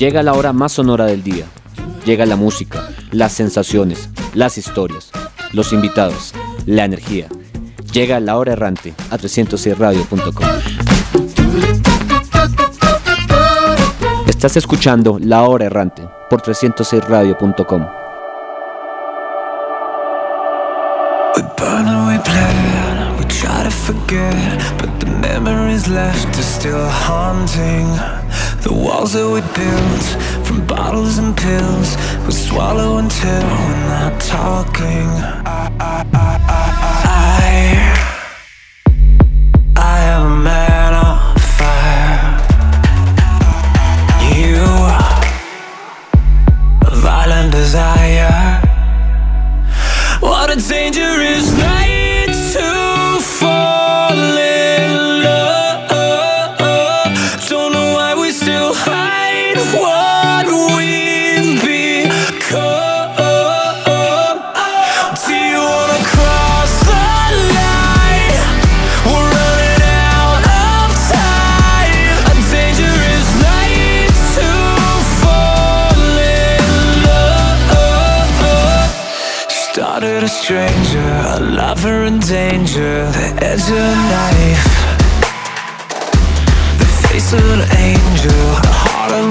Llega la hora más sonora del día. Llega la música, las sensaciones, las historias, los invitados, la energía. Llega la hora errante a 306radio.com. Estás escuchando La Hora Errante por 306radio.com. We burn and we plan, we try to forget, but the memories left are still haunting. The walls that we built from bottles and pills, we swallow until we're not talking. I, I, I, I, I, I am a man of fire. You, a violent desire. What a dangerous night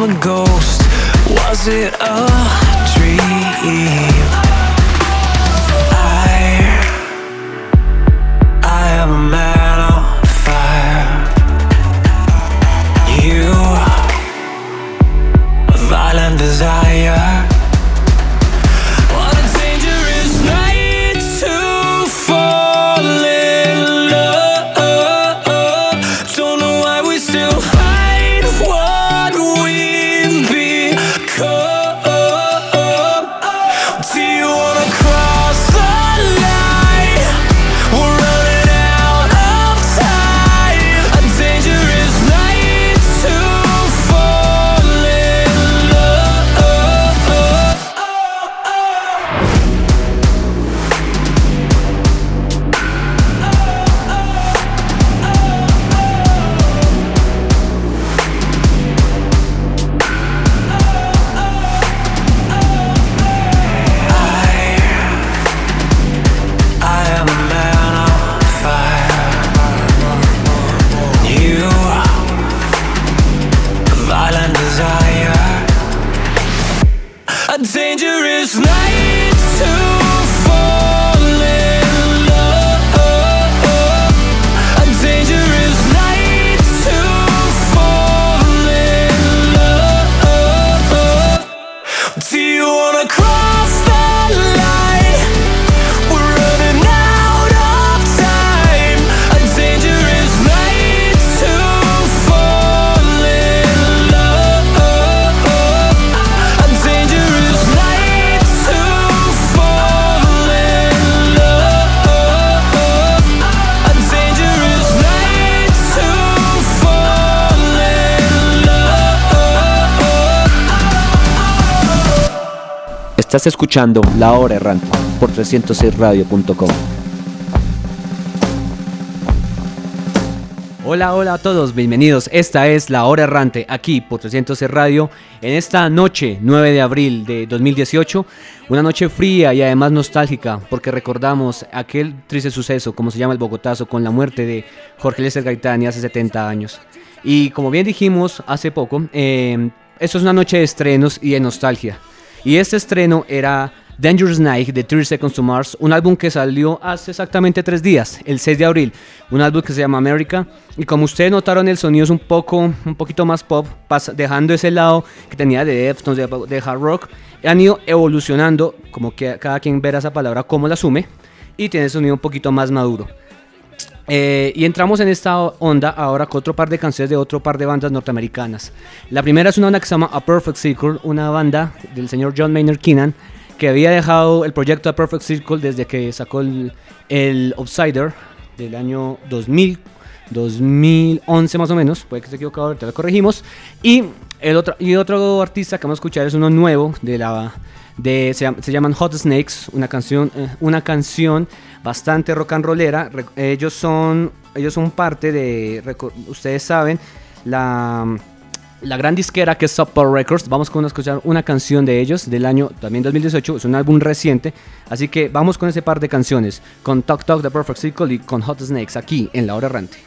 of a ghost. Was it a dream? Estás escuchando La Hora Errante por 306radio.com. Hola, hola a todos, bienvenidos. Esta es La Hora Errante aquí por 306 Radio en esta noche 9 de abril de 2018. Una noche fría y además nostálgica porque recordamos aquel triste suceso, como se llama el Bogotazo, con la muerte de Jorge Lester Gaitani hace 70 años. Y como bien dijimos hace poco, eh, esto es una noche de estrenos y de nostalgia. Y este estreno era Dangerous Night de 30 Seconds to Mars, un álbum que salió hace exactamente tres días, el 6 de abril, un álbum que se llama America. Y como ustedes notaron, el sonido es un poco, un poquito más pop, dejando ese lado que tenía de Deftones, de, de hard rock. Han ido evolucionando, como que cada quien verá esa palabra, cómo la asume, y tiene sonido un poquito más maduro. Eh, y entramos en esta onda ahora con otro par de canciones de otro par de bandas norteamericanas. La primera es una banda que se llama A Perfect Circle, una banda del señor John Maynard Keenan, que había dejado el proyecto A Perfect Circle desde que sacó el, el Outsider del año 2000, 2011 más o menos, puede que esté equivocado, ahorita lo corregimos. Y, el otro, y otro artista que vamos a escuchar es uno nuevo de la... De, se, llama- se llaman Hot Snakes, una canción, eh, una canción bastante rock and rollera. Ellos son, ellos son parte de, ustedes saben, la, la gran disquera que es Sub Records. Vamos a escuchar una canción de ellos del año también 2018. Es un álbum reciente. Así que vamos con ese par de canciones. Con Talk Talk The Perfect Circle y con Hot Snakes aquí en La Hora Errante.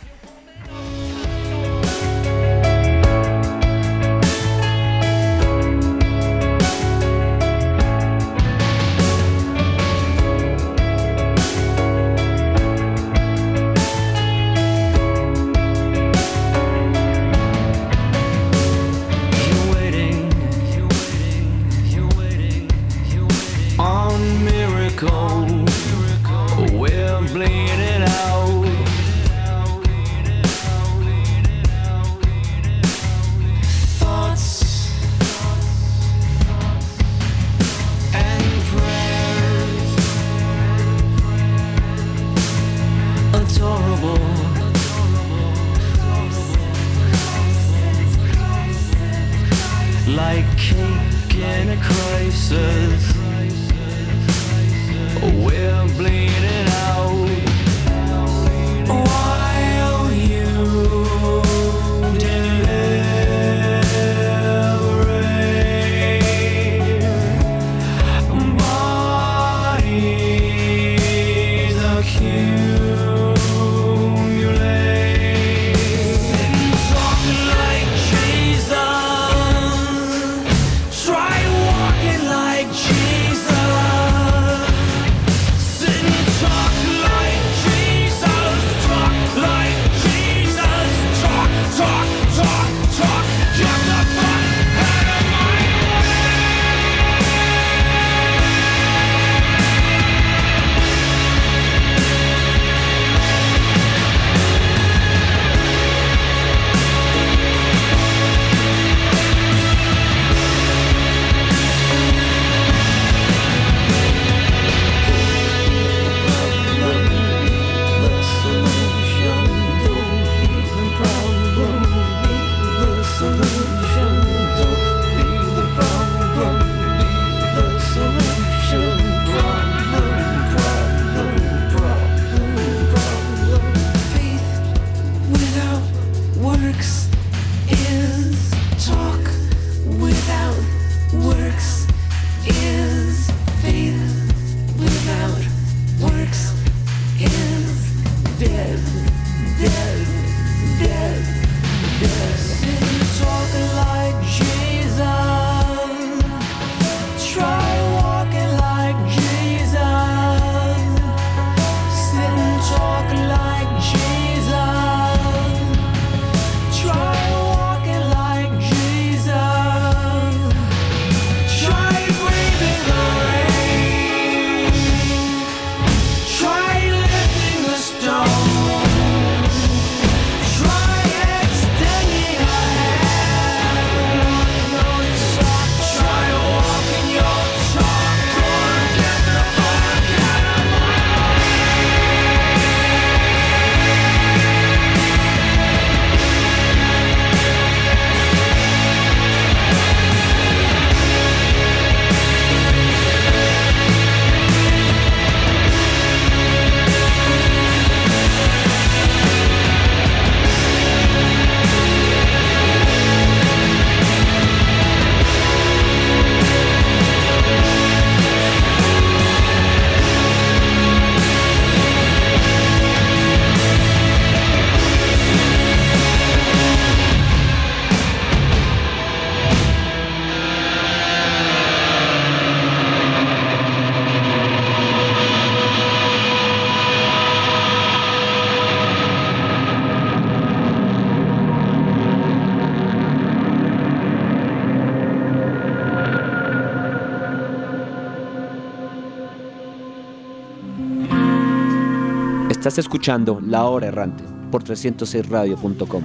Estás escuchando La Hora Errante por 306radio.com.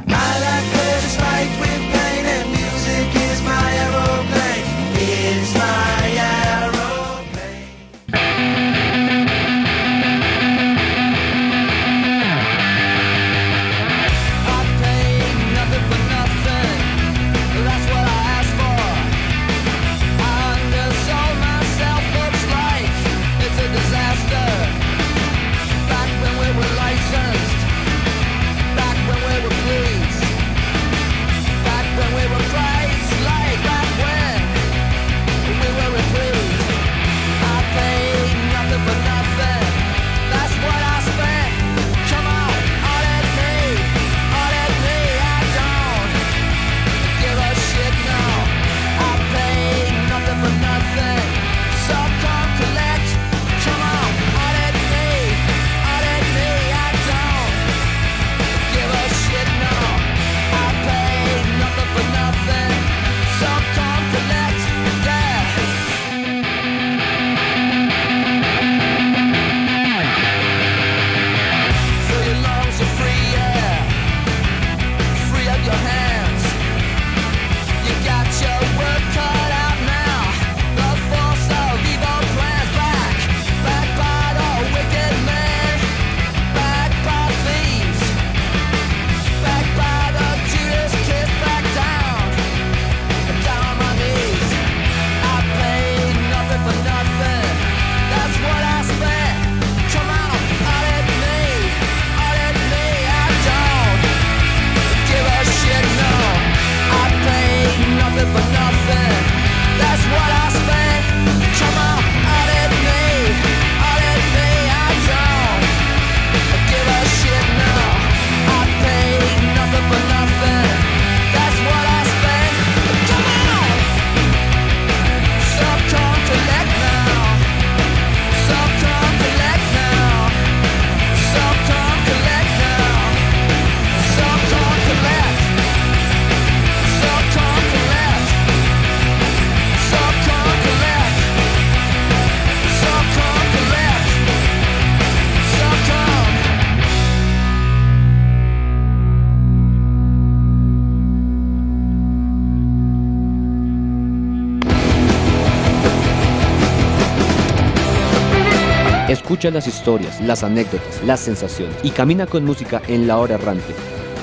Las historias, las anécdotas, las sensaciones y camina con música en la hora errante.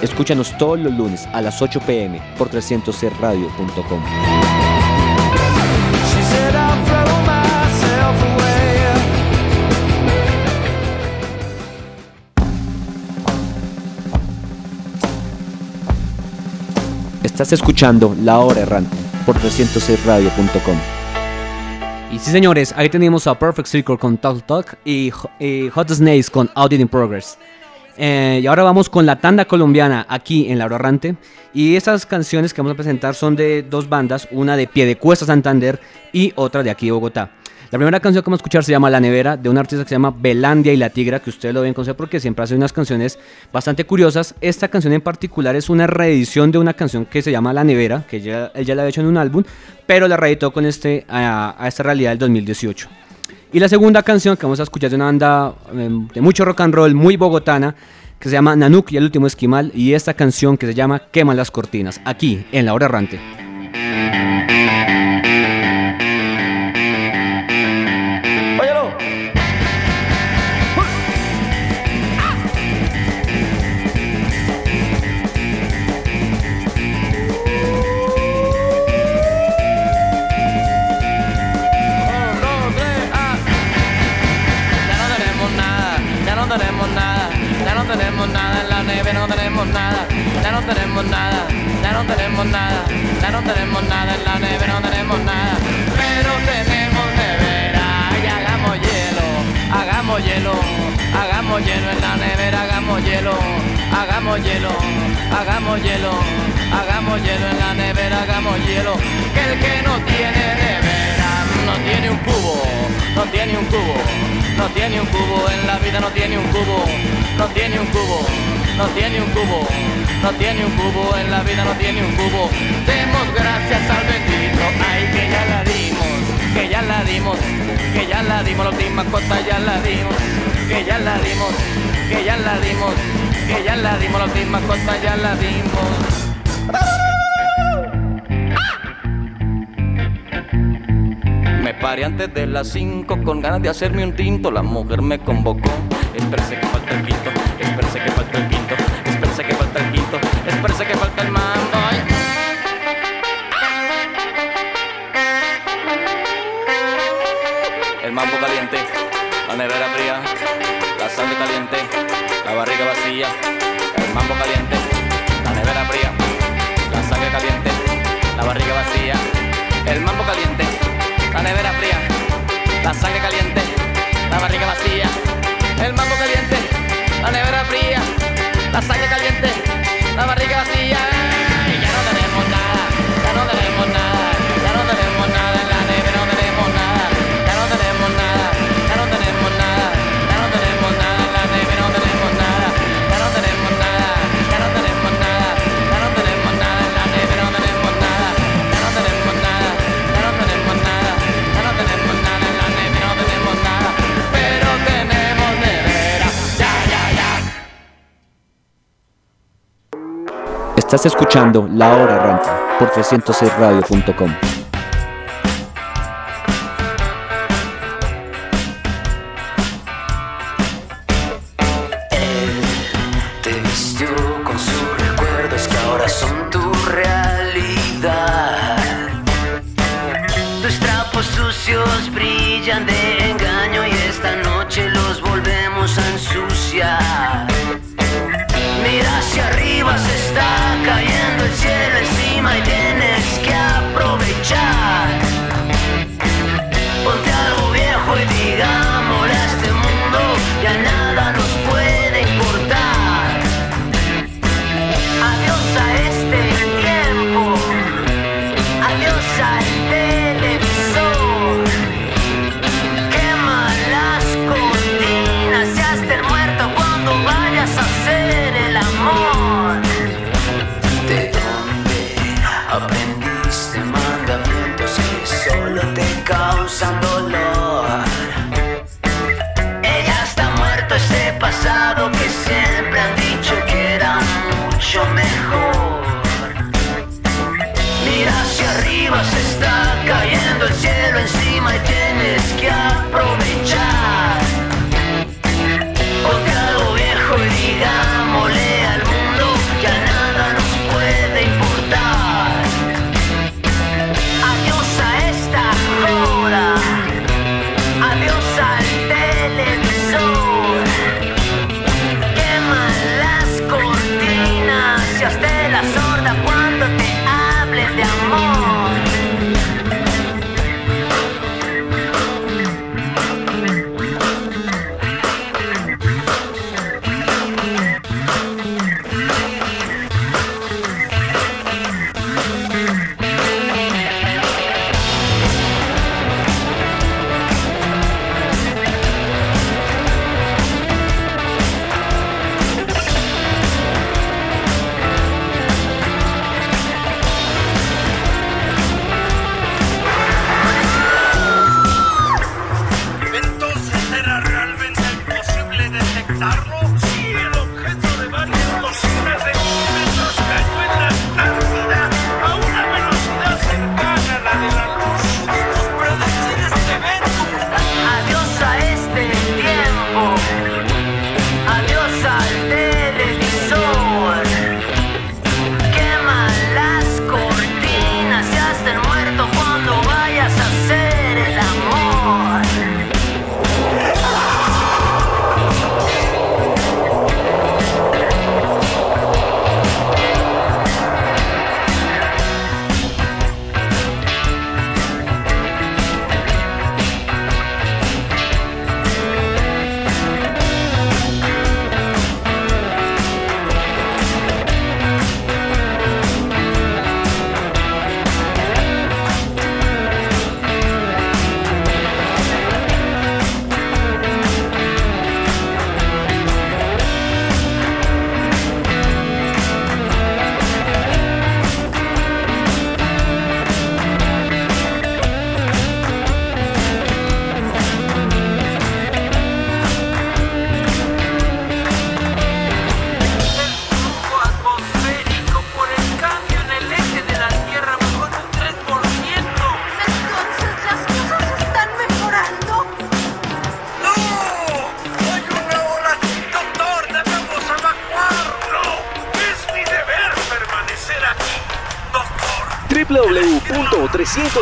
Escúchanos todos los lunes a las 8 pm por 300radio.com. Estás escuchando La Hora Errante por 306radio.com. Sí, señores, ahí tenemos a Perfect Circle con Talk Talk y, Hot Snakes con Audit in Progress. Eh, y ahora vamos con la tanda colombiana aquí en La Hora Errante. Y estas canciones que vamos a presentar son de dos bandas, una de Piedecuesta Santander y otra de aquí de Bogotá. La primera canción que vamos a escuchar se llama La Nevera, de un artista que se llama Belandia y la Tigra, que ustedes lo deben conocer porque siempre hace unas canciones bastante curiosas. Esta canción en particular es una reedición de una canción que se llama La Nevera, que ya, él ya la había hecho en un álbum, pero la reeditó con este, a, esta realidad del 2018. Y la segunda canción que vamos a escuchar es de una banda em, de mucho rock and roll, muy bogotana, que se llama Nanuk y el último esquimal, y esta canción que se llama Quema las cortinas, aquí en La Hora Errante. Tenemos nada, ya no tenemos nada, ya no tenemos nada en la nevera, no tenemos nada, pero tenemos nevera y hagamos hielo, hagamos hielo, hagamos hielo en la nevera, hagamos hielo, hagamos hielo, hagamos hielo, hagamos hielo en la nevera, hagamos hielo, que el que no tiene nevera no tiene un cubo, no tiene un cubo, no tiene un cubo, en la vida no tiene un cubo, no tiene un cubo, no tiene un cubo no tiene un cubo, en la vida no tiene un cubo. Demos gracias al bendito, ay que ya la dimos, que ya la dimos, que ya la dimos, la última cosa ya la dimos, que ya la dimos, que ya la dimos, que ya la dimos, la última cosa ya la dimos. Me paré antes de las 5 con ganas de hacerme un tinto. La mujer me convocó. Espérese que falta el quinto. Espérese que falta el quinto. Espérese que falta el mambo. El mambo caliente, la nevera fría, la sangre caliente, la barriga vacía. El mambo caliente, la nevera fría, la sangre caliente, la barriga vacía. El mambo caliente, la nevera fría, la sangre caliente, la barriga vacía. El mambo caliente, la nevera fría la sangre caliente, la Estás escuchando La Hora Errante por 306radio.com.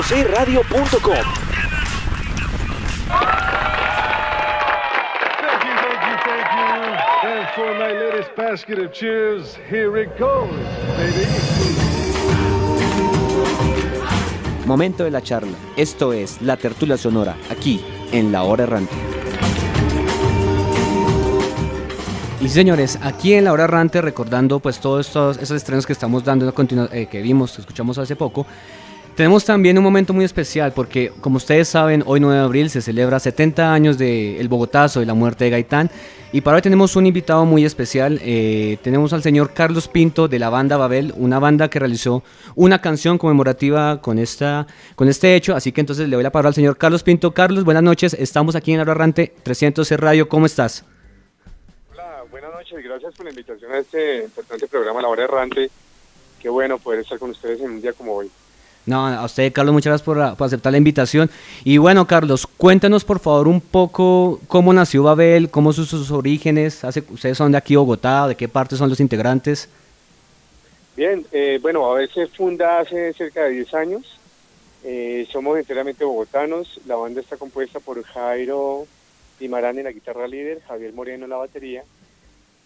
www.300radio.com. Thank you, thank you, thank you. And for my latest basket of cheers, here it goes, baby. Momento de la charla. Esto es La Tertulia Sonora, aquí en La Hora Errante. Y señores, aquí en La Hora Errante, recordando pues todos estos, esos estrenos que estamos dando, eh, que vimos, que escuchamos hace poco, tenemos también un momento muy especial porque, como ustedes saben, hoy 9 de abril se celebra 70 años del Bogotazo y la muerte de Gaitán. Y para hoy tenemos un invitado muy especial. eh, tenemos al señor Carlos Pinto de la banda Babel, una banda que realizó una canción conmemorativa con, esta, con este hecho. Así que entonces le doy la palabra al señor Carlos Pinto. Carlos, buenas noches. Estamos aquí en Arrante 300 Radio. ¿Cómo estás? Hola, buenas noches. Gracias por la invitación a este importante programa La Hora Errante. Qué bueno poder estar con ustedes en un día como hoy. No, a usted, Carlos, muchas gracias por, aceptar la invitación. Y bueno, Carlos, cuéntanos por favor un poco cómo nació Babel, cómo son sus orígenes. Ustedes son de aquí, Bogotá, de qué parte son los integrantes. Bien, eh, bueno, a veces funda hace cerca de 10 años. Eh, somos enteramente bogotanos. La banda está compuesta por Jairo Pimarán en la guitarra líder, Javier Moreno en la batería,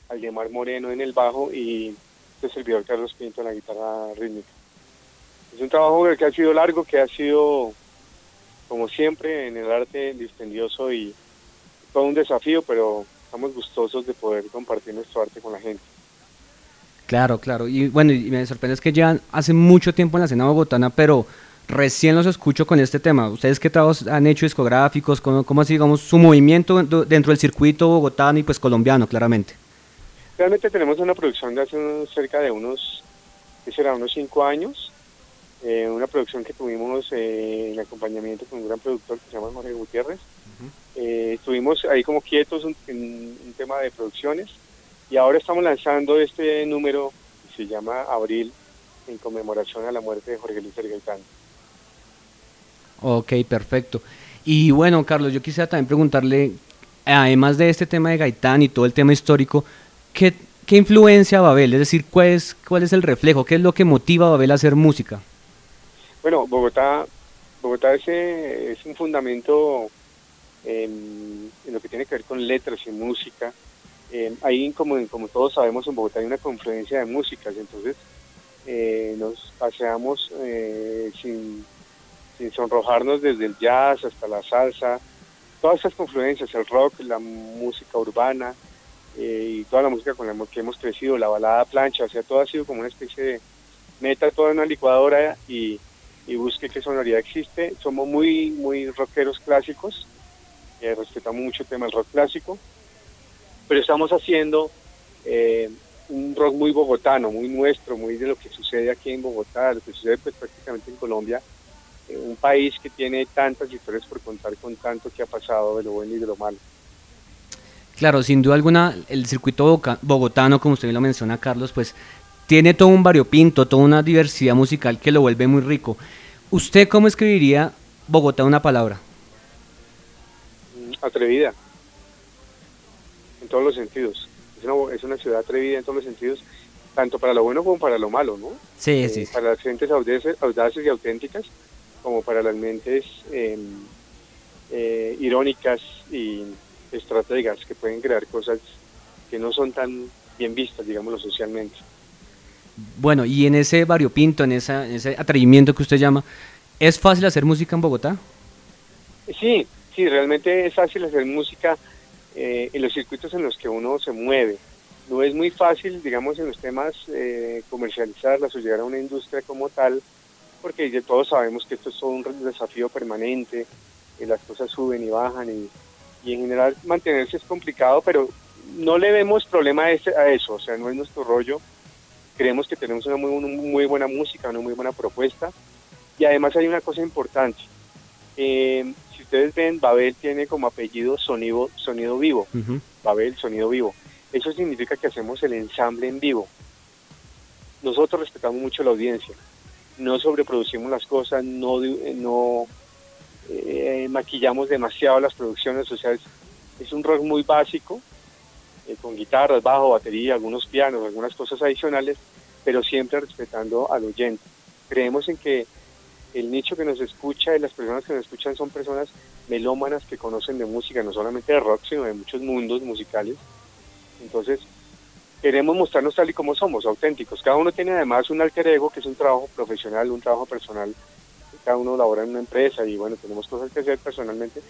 Aldemar Moreno en el bajo y este servidor Carlos Pinto en la guitarra rítmica. Es un trabajo que ha sido largo, que ha sido, como siempre, en el arte dispendioso y todo un desafío, pero estamos gustosos de poder compartir nuestro arte con la gente. Claro, claro. Y bueno, y me sorprende es que llevan hace mucho tiempo en la escena bogotana, pero recién los escucho con este tema. ¿Ustedes qué trabajos han hecho discográficos? ¿Cómo, cómo así, digamos, su movimiento dentro del circuito bogotano y pues colombiano, claramente? Realmente tenemos una producción de hace cerca de unos, ¿qué será? Unos cinco años. Eh, una producción que tuvimos eh, en acompañamiento con un gran productor que se llama Jorge Gutiérrez. Eh, estuvimos ahí como quietos un- en un tema de producciones y ahora estamos lanzando este número que se llama Abril en conmemoración a la muerte de Jorge Luis Gaitán. Ok, perfecto. Y bueno, Carlos, yo quisiera también preguntarle, además de este tema de Gaitán y todo el tema histórico, ¿qué, qué influencia Babel? Es decir, ¿cuál es, ¿cuál es el reflejo? ¿Qué es lo que motiva a Babel a hacer música? Bueno, Bogotá, Bogotá es, eh, es un fundamento en, en lo que tiene que ver con letras y música. Eh, ahí, como, como todos sabemos, en Bogotá hay una confluencia de músicas, entonces eh, nos paseamos eh, sin, sonrojarnos desde el jazz hasta la salsa, todas esas confluencias, el rock, la música urbana eh, y toda la música con la que hemos crecido, la balada plancha, o sea, todo ha sido como una especie de meta toda una licuadora y, y busque qué sonoridad existe. Somos muy, muy rockeros clásicos, eh, respetamos mucho el tema del rock clásico, pero estamos haciendo eh, un rock muy bogotano, muy nuestro, muy de lo que sucede aquí en Bogotá, lo que sucede pues prácticamente en Colombia, eh, un país que tiene tantas historias por contar con tanto que ha pasado de lo bueno y de lo malo. Claro, sin duda alguna, el circuito bogotano, como usted lo menciona, Carlos, pues tiene todo un variopinto, toda una diversidad musical que lo vuelve muy rico. ¿Usted cómo escribiría Bogotá una palabra? Mm, atrevida en todos los sentidos. Es una, es una ciudad atrevida en todos los sentidos, tanto para lo bueno como para lo malo, ¿no? Sí, Eh, sí, sí. Para las gentes audaces, audaces y auténticas, como para las mentes eh, eh, irónicas y estrategas que pueden crear cosas que no son tan bien vistas, digámoslo socialmente. Bueno, y en ese variopinto, en, esa, en ese atrevimiento que usted llama, ¿es fácil hacer música en Bogotá? Sí, sí, realmente es fácil hacer música eh, en los circuitos en los que uno se mueve. No es muy fácil, digamos, en los temas eh, comercializarlas o llegar a una industria como tal, porque todos sabemos que esto es todo un desafío permanente, que las cosas suben y bajan y, en general mantenerse es complicado, pero no le vemos problema a, ese- a eso, o sea, no es nuestro rollo. Creemos que tenemos una muy, una muy buena música, una muy buena propuesta y además hay una cosa importante. Eh, si ustedes ven, Babel tiene como apellido sonido, sonido vivo. Babel, sonido vivo. Eso significa que hacemos el ensamble en vivo. Nosotros respetamos mucho la audiencia. No sobreproducimos las cosas, no, no eh, maquillamos demasiado las producciones. O sea, es, es un rock muy básico, eh, con guitarras, bajo, batería, algunos pianos, algunas cosas adicionales, pero siempre respetando al oyente. creemos en que el nicho que nos escucha y las personas que nos escuchan son personas melómanas que conocen de música, no solamente de rock, sino de muchos mundos musicales. Entonces, queremos mostrarnos tal y como somos, auténticos. Cada uno tiene además un alter ego, que es un trabajo profesional, un trabajo personal. Cada uno labora en una empresa y bueno, tenemos cosas que hacer personalmente,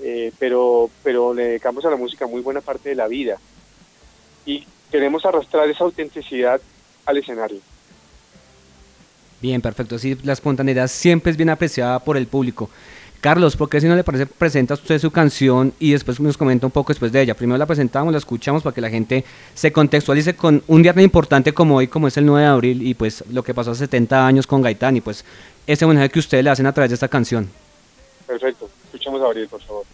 eh, pero, pero le dedicamos a la música muy buena parte de la vida. Y queremos arrastrar esa autenticidad al escenario. Bien, perfecto. Sí, la espontaneidad siempre es bien apreciada por el público. Carlos, ¿por qué si no le parece presenta usted su canción y después nos comenta un poco después de ella? Primero la presentamos, la escuchamos para que la gente se contextualice con un día tan importante como hoy, como es el 9 de abril, y pues lo que pasó hace 70 años con Gaitán, y pues ese homenaje que ustedes le hacen a través de esta canción. Perfecto, escuchamos a Abril, por favor.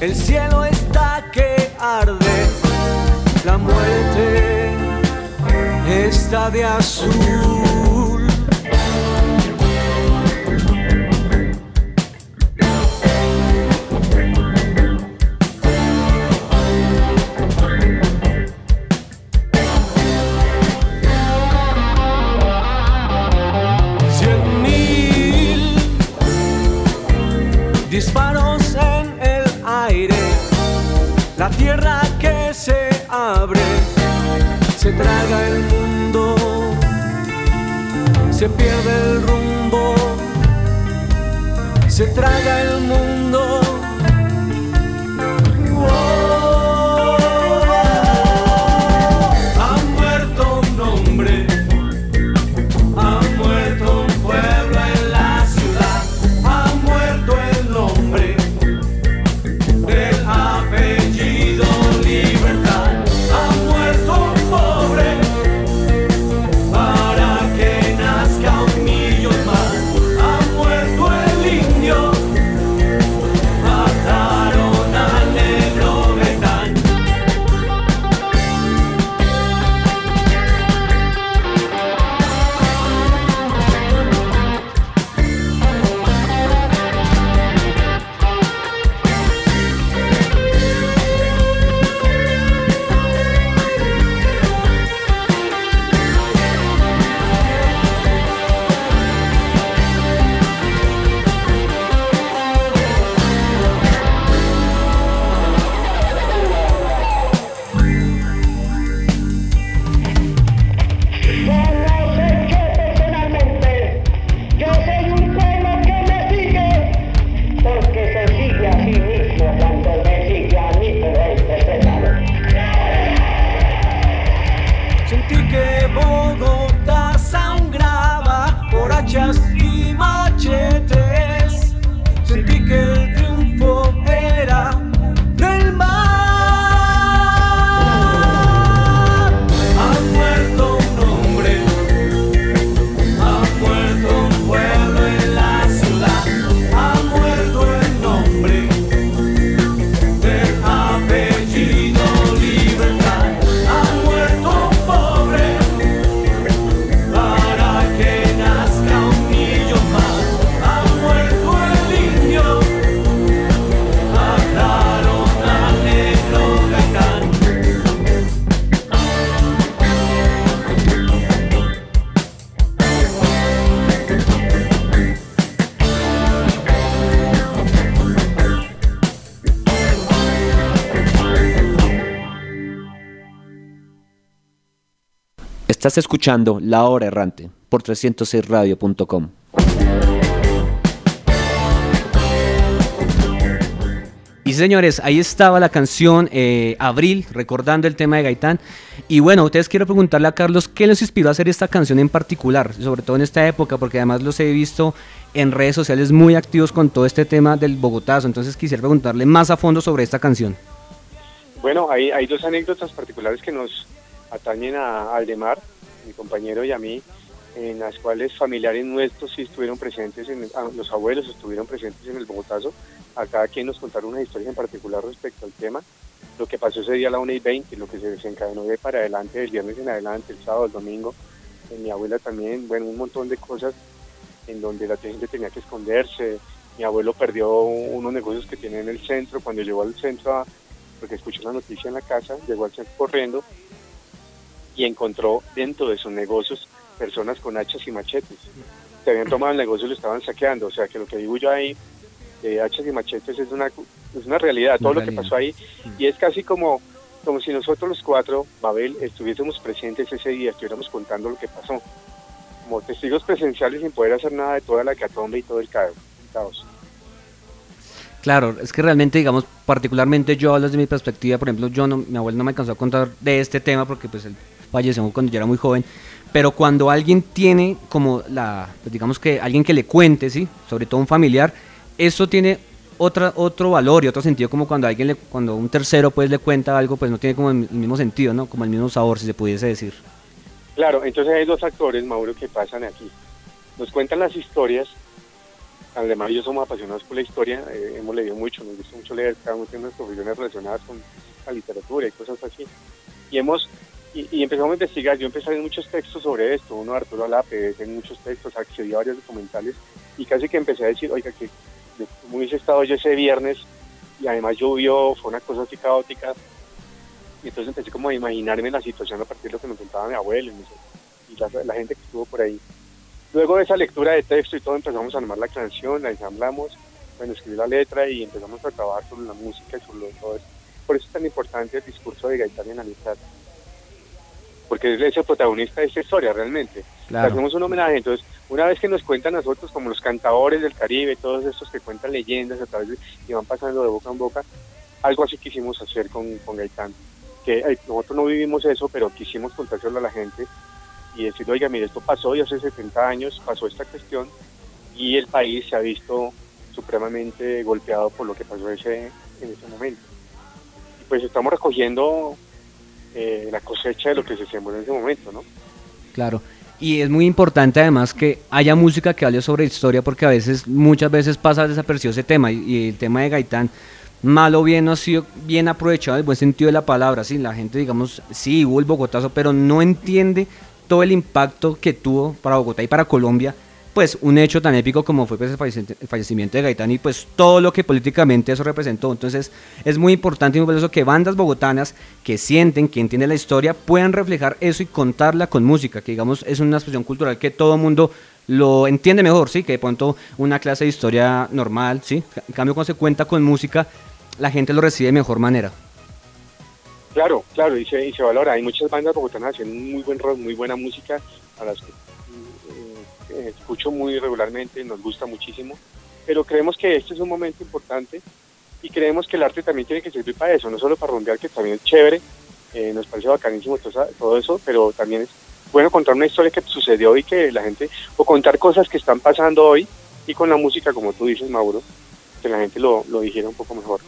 El cielo está que arde, la muerte está de azul. Que se abre, se traga el mundo, se pierde el rumbo, se traga el mundo. Estás escuchando La Hora Errante por 306radio.com. Y señores, ahí estaba la canción eh, Abril, recordando el tema de Gaitán. Y bueno, ustedes quiero preguntarle a Carlos qué les inspiró a hacer esta canción en particular, sobre todo en esta época, porque además los he visto en redes sociales muy activos con todo este tema del Bogotazo. Entonces quisiera preguntarle más a fondo sobre esta canción. Bueno, hay, hay dos anécdotas particulares que nos atañen a Aldemar, mi compañero y a mí. en las cuales familiares nuestros sí estuvieron presentes, en, ah, los abuelos estuvieron presentes en el Bogotazo, a cada quien nos contaron una historia en particular respecto al tema, lo que pasó ese día a la 1 y 20, lo que se desencadenó de para adelante, del viernes en adelante, el sábado, el domingo, mi abuela también, bueno, un montón de cosas en donde la gente tenía que esconderse, mi abuelo perdió unos negocios que tenía en el centro, cuando llegó al centro, porque escuchó una noticia en la casa, llegó al centro corriendo y encontró dentro de sus negocios personas con hachas y machetes. Se habían tomado el negocio y lo estaban saqueando, o sea que lo que digo yo ahí, de hachas y machetes, es una, es una realidad, todo lo que pasó ahí, y es casi como, como si nosotros los cuatro, Babel, estuviésemos presentes ese día, estuviéramos contando lo que pasó, como testigos presenciales sin poder hacer nada de toda la catombe y todo el caos. caos. Claro, es que realmente, digamos, particularmente yo hablo desde mi perspectiva, por ejemplo, yo no, mi abuelo no me alcanzó a contar de este tema porque pues él falleció cuando yo era muy joven, pero cuando alguien tiene como la, pues, digamos que alguien que le cuente, sí, sobre todo un familiar, eso tiene otra, otro valor y otro sentido como cuando alguien le, cuando un tercero pues le cuenta algo, pues no tiene como el, mismo sentido, ¿no? Como el mismo sabor, si se pudiese decir. Claro, entonces hay dos actores, Mauro, que pasan aquí. Nos cuentan las historias, además yo somos apasionados por la historia, eh, hemos leído mucho, nos gusta mucho leer, uno tiene unas profesiones relacionadas con la literatura y cosas así. Y hemos y, empezamos a investigar, yo empecé a leer muchos textos sobre esto, uno de Arturo Alape, en muchos textos, accedí a varios documentales y casi que empecé a decir, oiga, que como hubiese estado yo ese viernes y además llovió, fue una cosa así caótica, y entonces empecé como a imaginarme la situación a partir de lo que me contaba mi abuelo y, la, la gente que estuvo por ahí. Luego de esa lectura de texto y todo empezamos a armar la canción, la ensamblamos, bueno, escribí la letra y empezamos a trabajar sobre la música y sobre todo eso. Por eso es tan importante el discurso de Gaitán en la amistad. Porque él es el protagonista de esta historia realmente. Claro. Le hacemos un homenaje. Entonces, una vez que nos cuentan nosotros, como los cantadores del Caribe, todos estos que cuentan leyendas a través de, y van pasando de boca en boca, algo así quisimos hacer con, con Gaitán. Que eh, nosotros no vivimos eso, pero quisimos contárselo a la gente y decir, oiga, mire, esto pasó y hace 70 años pasó esta cuestión y el país se ha visto supremamente golpeado por lo que pasó ese, en ese momento. Y pues estamos recogiendo eh, la cosecha de lo que se sembró en ese momento, ¿no? Claro. Y es muy importante además que haya música que hable sobre historia porque a veces, muchas veces pasa desapercibido ese tema y, el tema de Gaitán, mal o bien no ha sido bien aprovechado en el buen sentido de la palabra, sí, la gente digamos, sí, hubo el Bogotazo, pero no entiende todo el impacto que tuvo para Bogotá y para Colombia, pues un hecho tan épico como fue pues, el fallecimiento- de Gaitán y pues todo lo que políticamente eso representó. Entonces es muy importante y muy valioso que bandas bogotanas que sienten, que entienden la historia, puedan reflejar eso y contarla con música, que digamos es una expresión cultural que todo mundo lo entiende mejor, sí, que de pronto una clase de historia normal, sí, en cambio cuando se cuenta con música, la gente lo recibe de mejor manera. Claro, claro, y se, y se valora. Hay muchas bandas bogotanas haciendo muy buen rock, muy buena música, a las que escucho muy regularmente, nos gusta muchísimo, pero creemos que este es un momento importante y creemos que el arte también tiene que servir para eso, no solo para rumbear, que también es chévere, eh, nos parece bacanísimo todo, eso, pero también es bueno contar una historia que sucedió y que la gente, o contar cosas que están pasando hoy y con la música, como tú dices, Mauro, que la gente lo, lo dijera un poco mejor.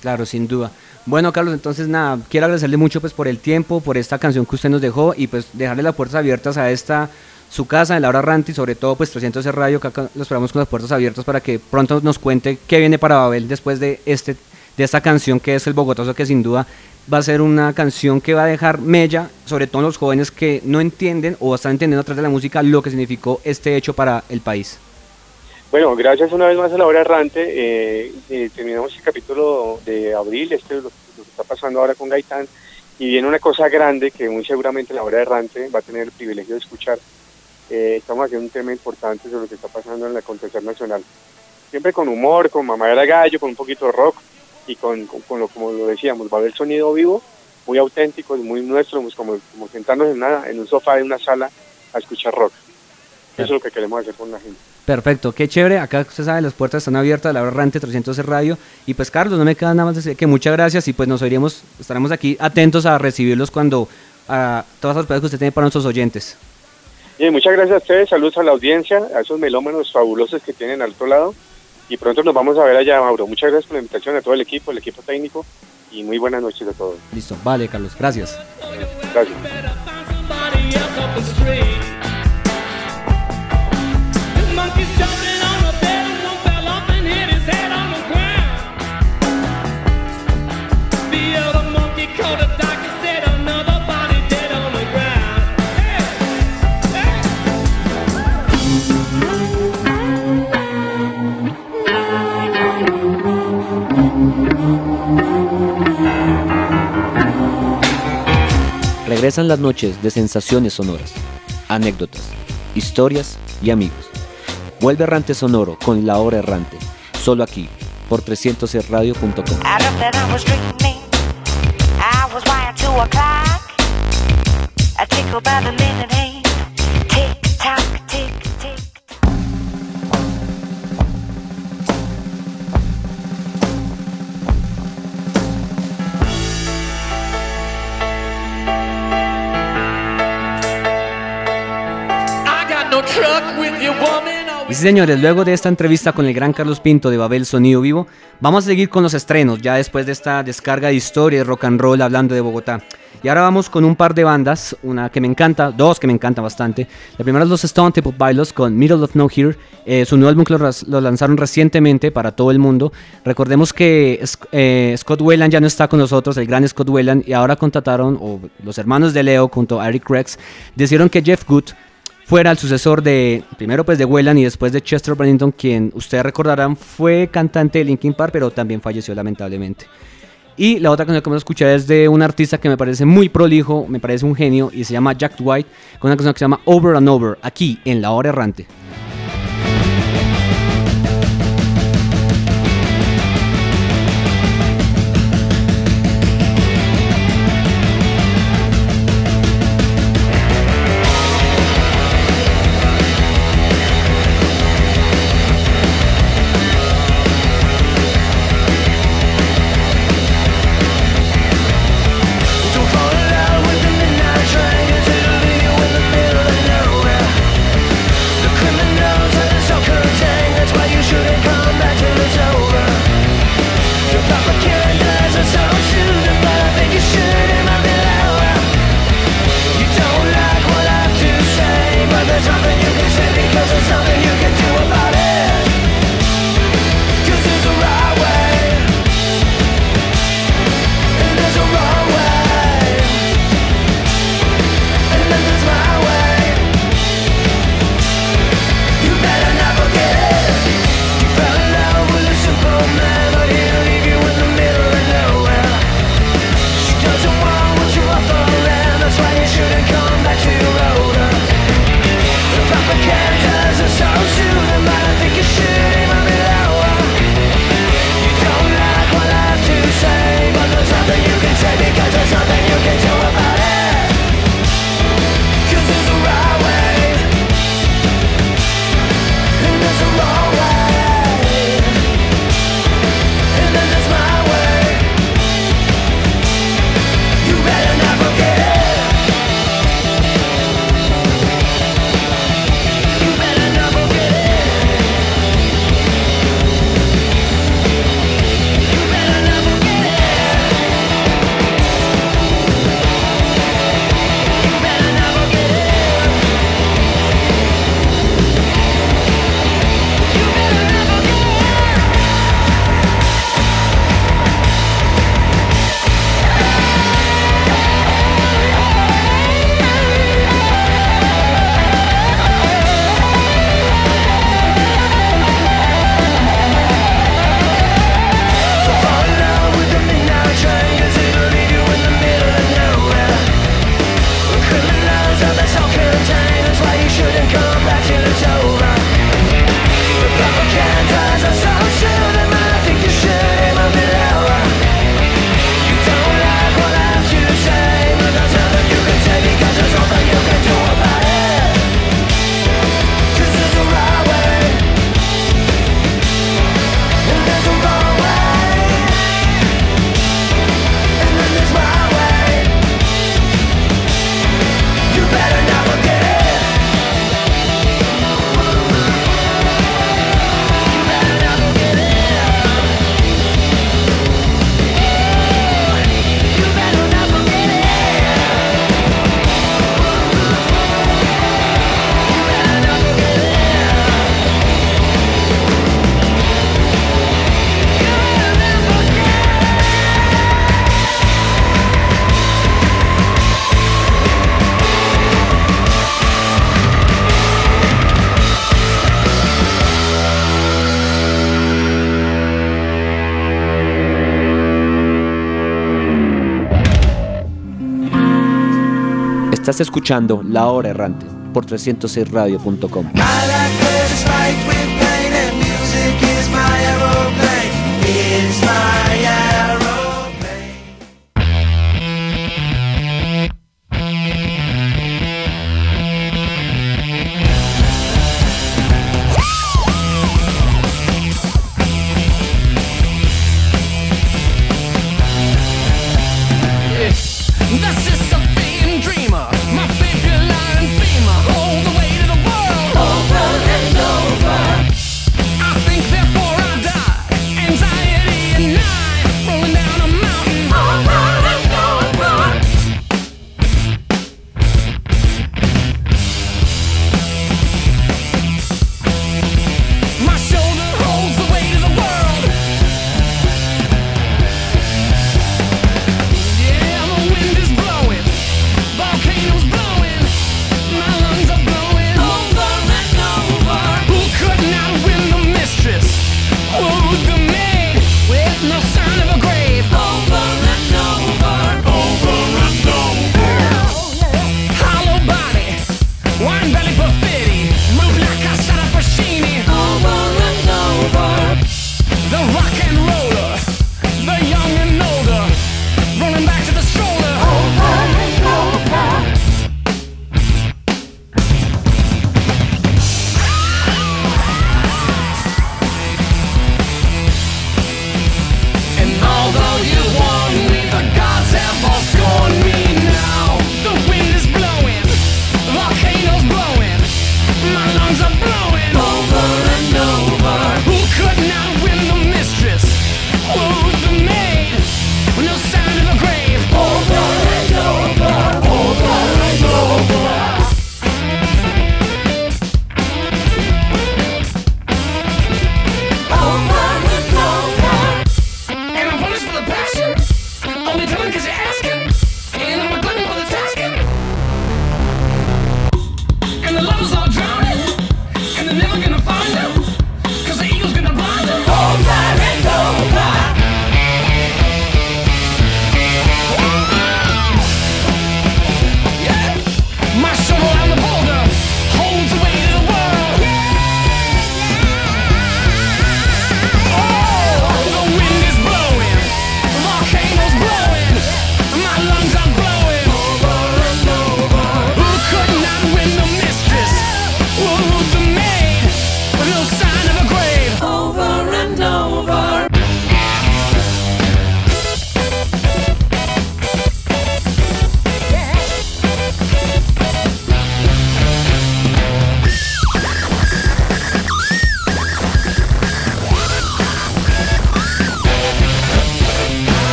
Claro, sin duda. Bueno, Carlos, entonces nada, quiero agradecerle mucho pues por el tiempo, por esta canción que usted nos dejó y pues dejarle las puertas abiertas a esta su casa, en Laura Ranti, sobre todo pues 300 Radio, que acá lo esperamos con las puertas abiertas para que pronto nos cuente qué viene para Babel después de este de esta canción que es el Bogotazo, que sin duda va a ser una canción que va a dejar mella, sobre todo en los jóvenes que no entienden o están entendiendo a través de la música lo que significó este hecho para el país. Bueno, gracias una vez más a la hora errante. eh, eh, terminamos el capítulo de abril, este es lo, lo que está pasando ahora con Gaitán, y viene una cosa grande que muy seguramente la hora errante va a tener el privilegio de escuchar. Eh, estamos haciendo un tema importante sobre lo que está pasando en la acontecer nacional. Siempre con humor, con mamadera gallo, con un poquito de rock y con, con- con lo como lo decíamos, va a haber sonido vivo, muy auténtico, muy nuestro, pues como, como sentarnos en, una, en un sofá de una sala a escuchar rock. Eso es lo que queremos hacer con la gente. Perfecto, qué chévere. Acá usted sabe, las puertas están abiertas, la errante 300 Radio. Y pues, Carlos, no me queda nada más decir que muchas gracias y pues nos oiremos, estaremos aquí atentos a recibirlos cuando a todas las preguntas que usted tiene para nuestros oyentes. Muchas gracias a ustedes, saludos a la audiencia, a esos melómanos fabulosos que tienen al otro lado y pronto nos vamos a ver allá, Mauro. Muchas gracias por la invitación a todo el equipo, el equipo técnico y muy buenas noches a todos. Listo, vale, Carlos, gracias. Gracias. Regresan las noches de sensaciones sonoras, anécdotas, historias y amigos. Vuelve Errante Sonoro con La Hora Errante, solo aquí, por 300radio.com. I looked and I was Y sí, señores, luego de esta entrevista con el gran Carlos Pinto de Babel Sonido Vivo, vamos a seguir con los estrenos, ya después de esta descarga de historia de rock and roll hablando de Bogotá. Y ahora vamos con un par de bandas, una que me encanta, dos que me encantan bastante. La primera es los Stone Temple Pilots con Middle of No Here, eh, su nuevo álbum que lo, lanzaron recientemente para todo el mundo. Recordemos que eh, Scott Whelan ya no está con nosotros, el gran Scott Whelan, y ahora contrataron, o los hermanos de Leo junto a Eric Rex, decidieron que Jeff Good fuera el sucesor de, primero pues de Whelan y después de Chester Bennington, quien ustedes recordarán fue cantante de Linkin Park, pero también falleció lamentablemente. Y la otra canción que vamos a escuchar es de un artista que me parece muy prolijo, me parece un genio, y se llama Jack White, con una canción que se llama Over and Over, aquí en La Hora Errante. Estás escuchando La Hora Errante por 306radio.com.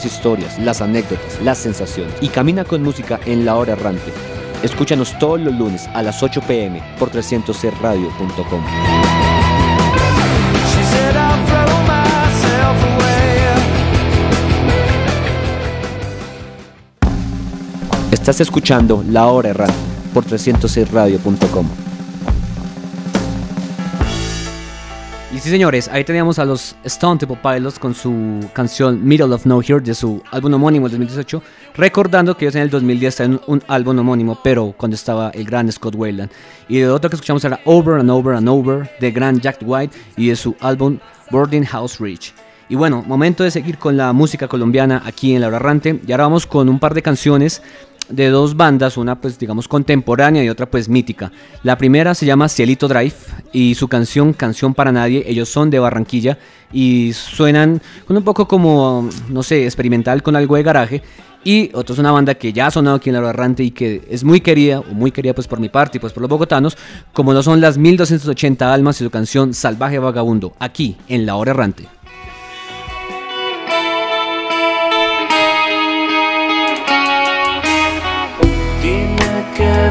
las historias, las anécdotas, las sensaciones y camina con música en La Hora Errante. Escúchanos todos los lunes a las 8 pm por 300radio.com. She said I'll throw myself away. Estás escuchando La Hora Errante por 306radio.com. señores, ahí teníamos a los Stone Temple Pilots con su canción Middle of No Here de su álbum homónimo del 2018, recordando que ellos en el 2010 tenían un, álbum homónimo, pero cuando estaba el gran Scott Weiland. Y de otro que escuchamos era Over and Over and Over de gran Jack White y de su álbum Boarding House Reach. Y bueno, momento de seguir con la música colombiana aquí en La Hora Errante. Y ahora vamos con un par de canciones de dos bandas, una pues digamos contemporánea y otra pues mítica. La primera se llama Cielito Drive y su canción Canción para Nadie, ellos son de Barranquilla y suenan con un poco como, no sé, experimental con algo de garaje Y otra es una banda que ya ha sonado aquí en La Hora Errante y que es muy querida, o muy querida pues por mi parte y pues por los bogotanos, como lo son las 1280 Almas y su canción Salvaje Vagabundo, aquí en La Hora Errante.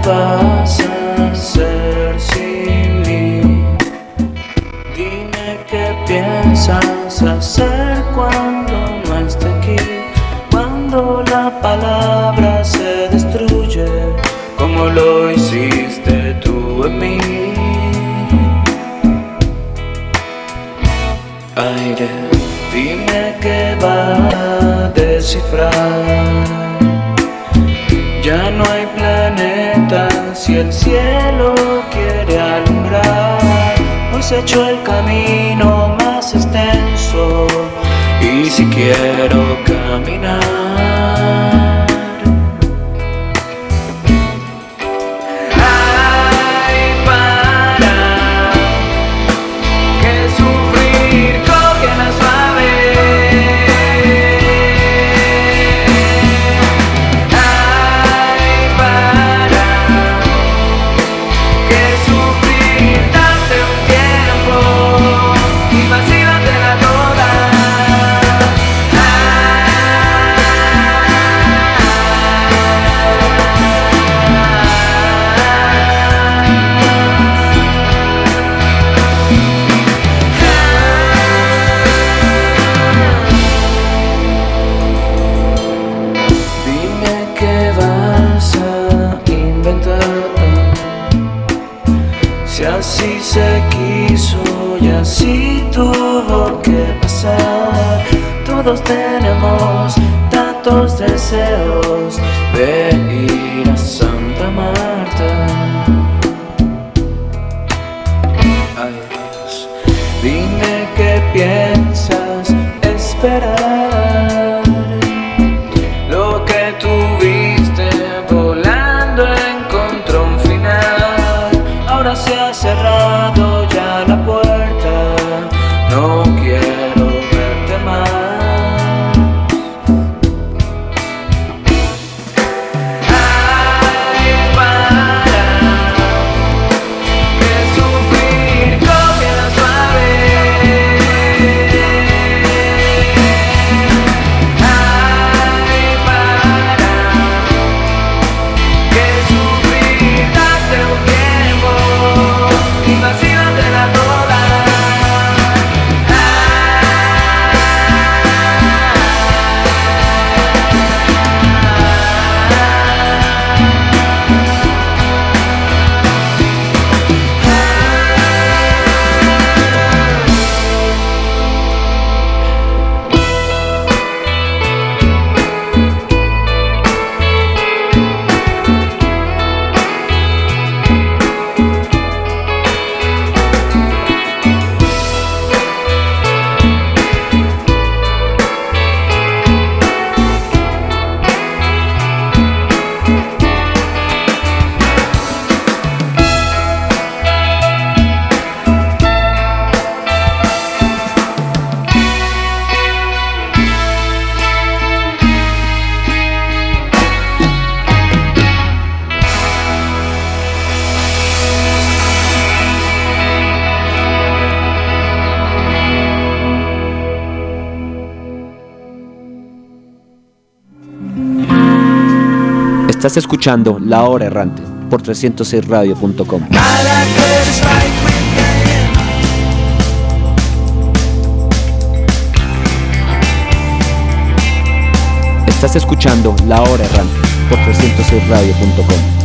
Vas a hacer sin mí. Dime qué piensas hacer cuando no esté aquí. Cuando la palabra se destruye, como lo hiciste tú en mí. Aire, dime qué va a descifrar. Si el cielo quiere alumbrar. Hoy se echó el camino más extenso y si quiero caminar. Así se quiso y así tuvo que pasar. Todos tenemos tantos deseos de ir a Santa Marta. Ay, Dios, dime qué piensas esperar. Estás escuchando La Hora Errante por 306radio.com. Estás escuchando La Hora Errante por 306radio.com.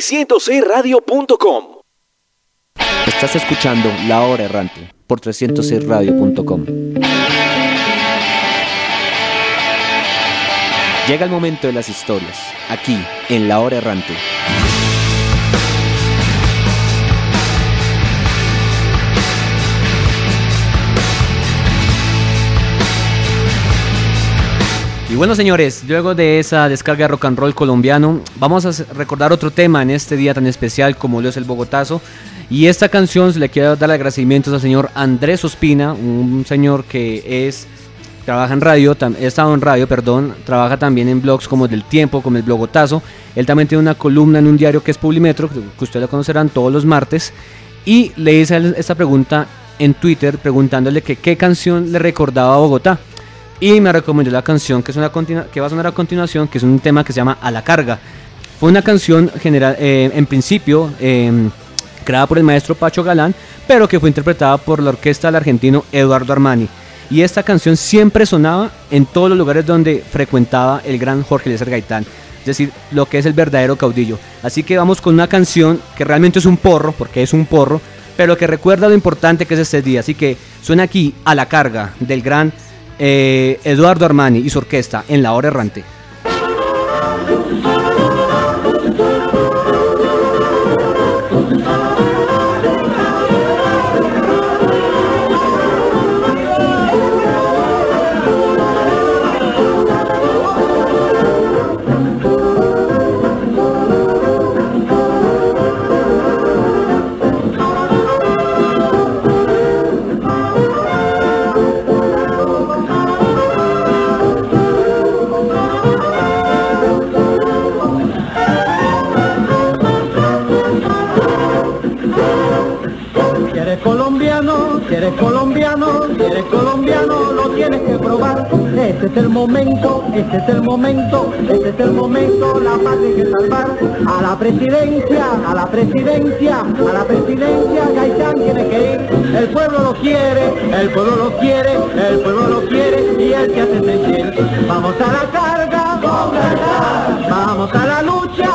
www.306radio.com. Estás escuchando La Hora Errante por 306radio.com. Llega el momento de las historias, aquí en La Hora Errante. Bueno, señores, luego de esa descarga de rock and roll colombiano, vamos a recordar otro tema en este día tan especial como lo es el Bogotazo. Y esta canción le quiero dar agradecimientos al señor Andrés Ospina, un señor que es trabaja en radio, he estado en radio, perdón, trabaja también en blogs como Del Tiempo, como el Blogotazo. Él también tiene una columna en un diario que es Publimetro, que ustedes lo conocerán todos los martes. Y le hice esta pregunta en Twitter preguntándole que qué canción le recordaba a Bogotá. Y me recomendó la canción que, es una que va a sonar a continuación, que es un tema que se llama A la carga. Fue una canción general, eh, en principio eh, creada por el maestro Pacho Galán, pero que fue interpretada por la orquesta del argentino Eduardo Armani. Y esta canción siempre sonaba en todos los lugares donde frecuentaba el gran Jorge Eliezer Gaitán. Es decir, lo que es el verdadero caudillo. Así que vamos con una canción que realmente es un porro, porque es un porro, pero que recuerda lo importante que es este día. Así que suena aquí a la carga del gran eh, Eduardo Armani y su orquesta en la hora errante. Es el momento, este es el momento, este es el momento, la paz hay que salvar. A la presidencia, a la presidencia, a la presidencia, Gaitán tiene que ir. El pueblo lo quiere, el pueblo lo quiere, el pueblo lo quiere y él que hace sentir. Vamos a la carga, vamos a la lucha,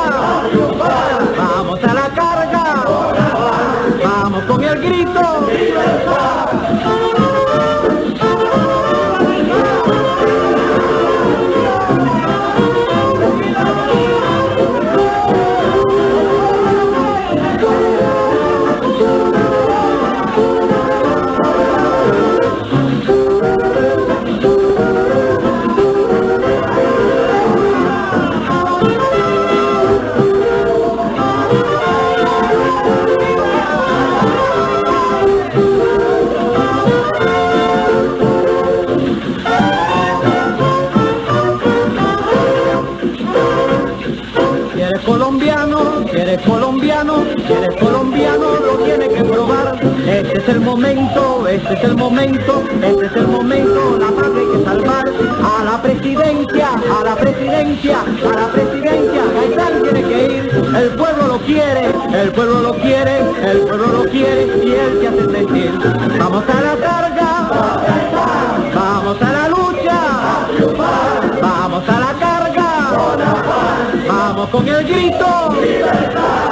es el momento, este es el momento, la paz hay que salvar. A la presidencia, a la presidencia, a la presidencia, Gaitán tiene que ir. El pueblo lo quiere, el pueblo lo quiere, el pueblo lo quiere y él que hace sentir. Vamos a la carga, vamos a la lucha, vamos a la carga. Vamos con el grito.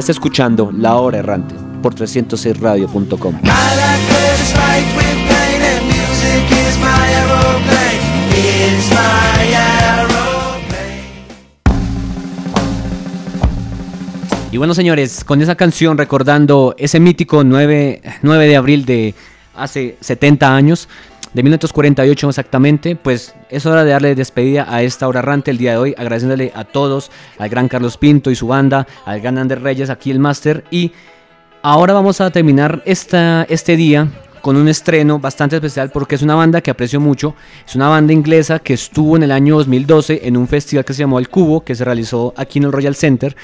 Estás escuchando La Hora Errante por 306radio.com. I like curtains fight with pain and music is my aeroplane. It's my aeroplane. Y bueno, señores, con esa canción recordando ese mítico 9, 9 de abril de hace 70 años, de 1948 exactamente, pues es hora de darle despedida a esta hora errante el día de hoy, agradeciéndole a todos, al gran Carlos Pinto y su banda, al gran Ander Reyes, aquí el máster, y ahora vamos a terminar esta, este día con un estreno bastante especial porque es una banda que aprecio mucho, es una banda inglesa que estuvo en el año 2012 en un festival que se llamó El Cubo, que se realizó aquí en el Royal Center,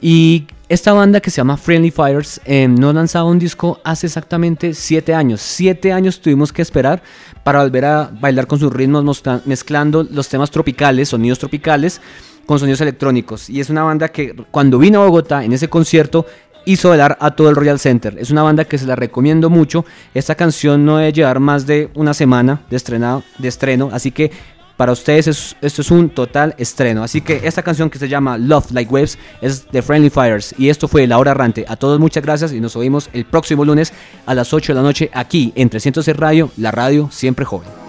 y Esta banda que se llama Friendly Fires eh, no lanzaba un disco hace exactamente 7 años. 7 años tuvimos que esperar para volver a bailar con sus ritmos, mezclando los temas tropicales, sonidos tropicales, con sonidos electrónicos. Y es una banda que cuando vino a Bogotá en ese concierto hizo bailar a todo el Royal Center. Es una banda que se la recomiendo mucho. Esta canción no debe llevar más de una semana de, estrenado, de estreno, así que para ustedes es- esto es un total estreno. Así que esta canción que se llama Love Like Waves es de Friendly Fires. Y esto fue La Hora Errante. A todos muchas gracias y nos oímos el próximo lunes a las 8 de la noche aquí en 300 Radio, la radio siempre joven.